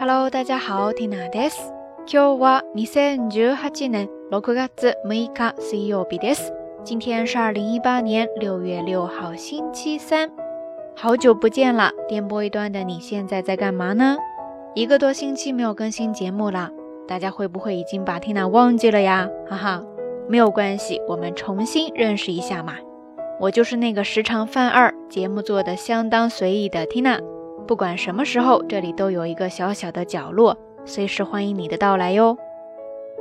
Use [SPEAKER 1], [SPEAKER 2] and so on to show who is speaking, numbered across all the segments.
[SPEAKER 1] Hello，大家好，Tina です。今日は二千十八年六月六日水曜日です。今天是二零一八年六月六号星期三。好久不见了，电波一端的你现在在干嘛呢？一个多星期没有更新节目了，大家会不会已经把 Tina 忘记了呀？哈哈，没有关系，我们重新认识一下嘛。我就是那个时常犯二、节目做得相当随意的 Tina。不管什么时候，这里都有一个小小的角落，随时欢迎你的到来哟。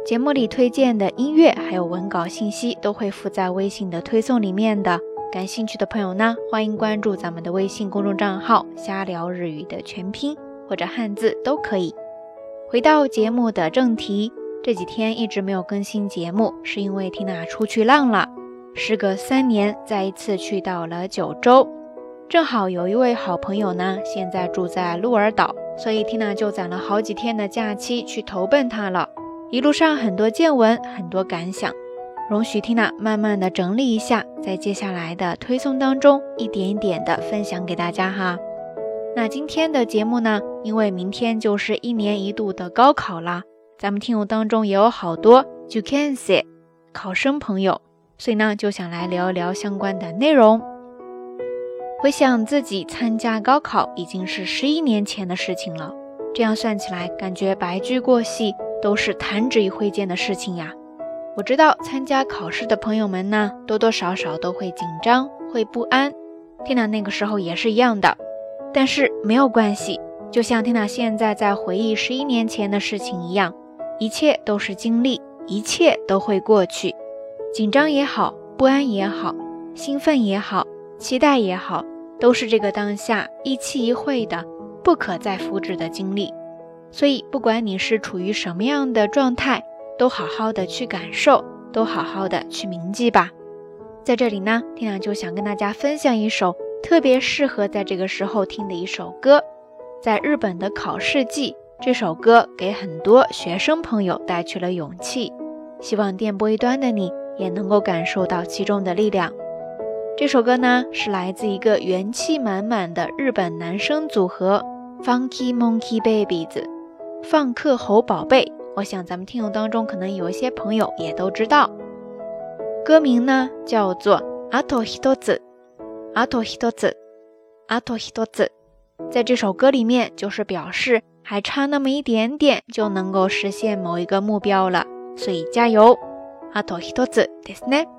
[SPEAKER 1] 节目里推荐的音乐还有文稿信息都会附在微信的推送里面的。感兴趣的朋友呢，欢迎关注咱们的微信公众账号“瞎聊日语”的全拼或者汉字都可以。回到节目的正题，这几天一直没有更新节目，是因为缇娜出去浪了。时隔三年，再一次去到了九州。正好有一位好朋友呢，现在住在鹿儿岛，所以缇娜就攒了好几天的假期去投奔他了。一路上很多见闻，很多感想，容许缇娜慢慢的整理一下，在接下来的推送当中，一点一点的分享给大家哈。那今天的节目呢，因为明天就是一年一度的高考了，咱们听友当中也有好多 JUCANSEE 考生朋友，所以呢就想来聊一聊相关的内容。回想自己参加高考已经是十一年前的事情了，这样算起来，感觉白驹过隙都是弹指一挥间的事情呀。我知道参加考试的朋友们呢，多多少少都会紧张、会不安。天呐，那个时候也是一样的，但是没有关系，就像天呐现在在回忆十一年前的事情一样，一切都是经历，一切都会过去。紧张也好，不安也好，兴奋也好。期待也好，都是这个当下一期一会的，不可再复制的经历。所以，不管你是处于什么样的状态，都好好的去感受，都好好的去铭记吧。在这里呢，天亮就想跟大家分享一首特别适合在这个时候听的一首歌，在日本的考试季，这首歌给很多学生朋友带去了勇气。希望电波一端的你也能够感受到其中的力量。这首歌呢，是来自一个元气满满的日本男生组合 Funky Monkey Babies，放克猴宝贝。我想咱们听友当中可能有一些朋友也都知道。歌名呢叫做 Atohitos，Atohitos，Atohitos。在这首歌里面就是表示还差那么一点点就能够实现某一个目标了，所以加油！Atohitos desne。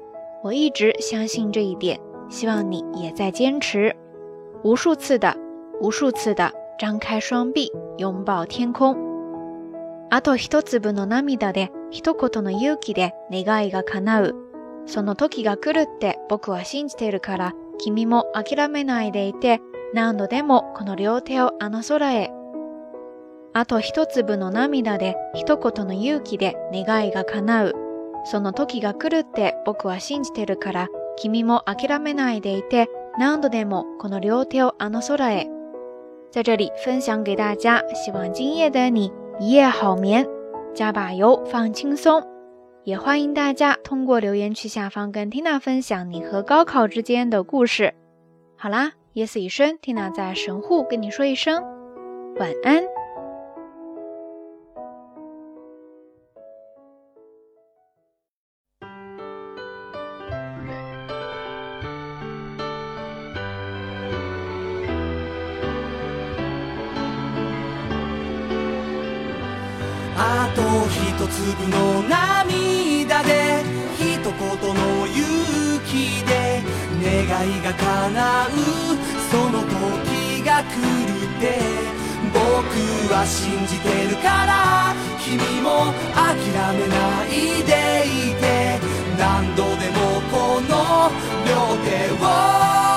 [SPEAKER 1] 我一直相信这一点，希望你也在坚持。无数次的，无数次的张开双臂，拥抱天空。あと一粒の涙で、一言の勇気で願いが叶う。その時が来るって僕は信じているから、君も諦めないでいて、何度でもこの両手をあの空へ。あと一粒の涙で、一言の勇気で願いが叶う。在这里分享给大家，希望今夜的你一夜好眠，加把油，放轻松。也欢迎大家通过留言区下方跟 Tina 分享你和高考之间的故事。好啦，夜色已深，Tina 在神户跟你说一声晚安。
[SPEAKER 2] 一粒の涙で一言の勇気で願いが叶うその時が来るって僕は信じてるから君も諦めないでいて何度でもこの両手を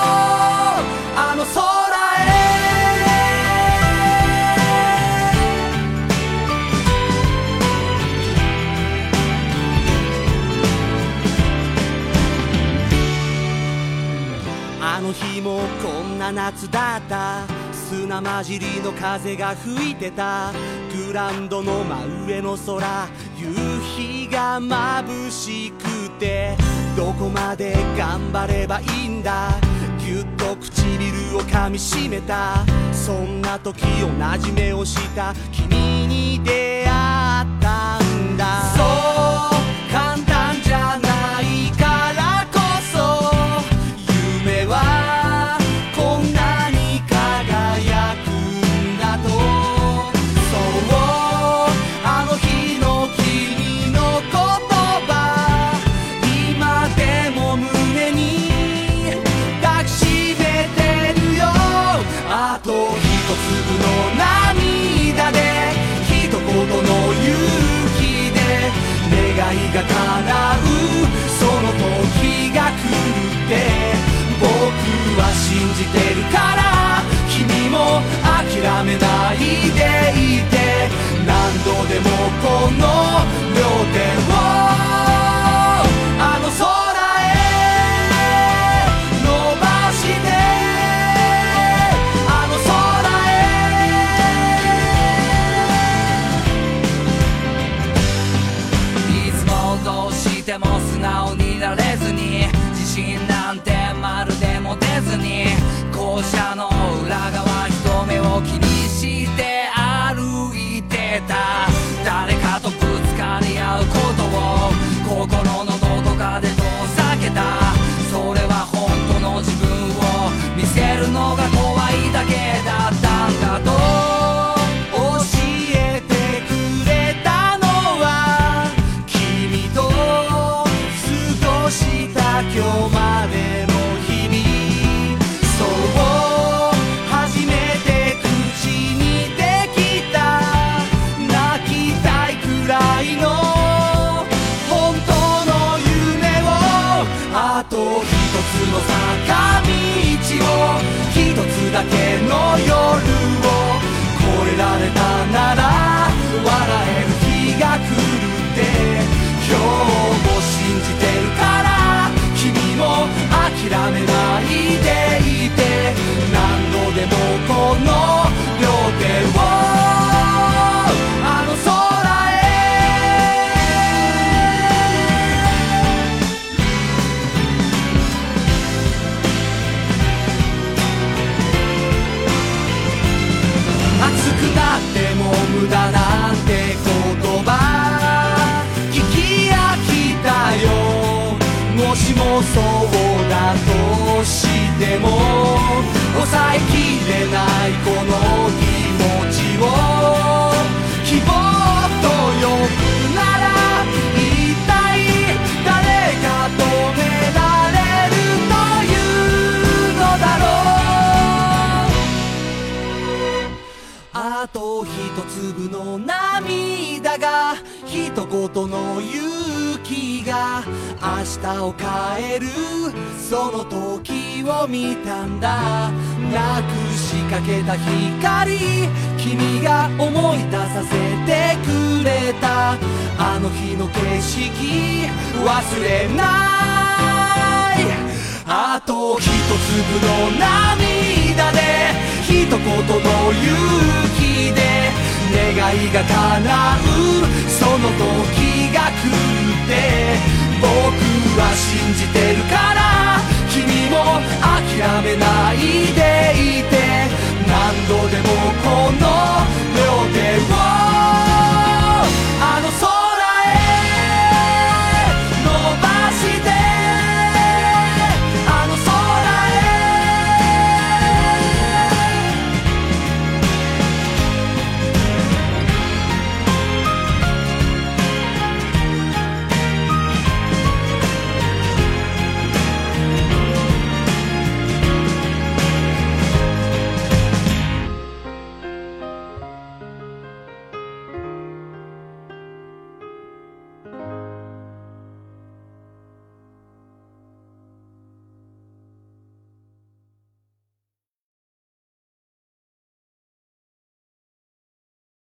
[SPEAKER 2] 夏だった砂混じりの風が吹いてたグランドの真上の空夕日が眩しくてどこまで頑張ればいいんだぎゅっと唇を噛みしめたそんな時同じ目をした君に出会ったんだのないても素直になれずに自信ない I'm in でも抑えきれないこの気持ちを希望と呼ぶなら一体誰が止められるというのだろうあと一粒の涙一言の勇気が明日を変えるその時を見たんだなくしかけた光君が思い出させてくれたあの日の景色忘れないあと一粒の涙で一言の勇気で願いが叶うその時が来る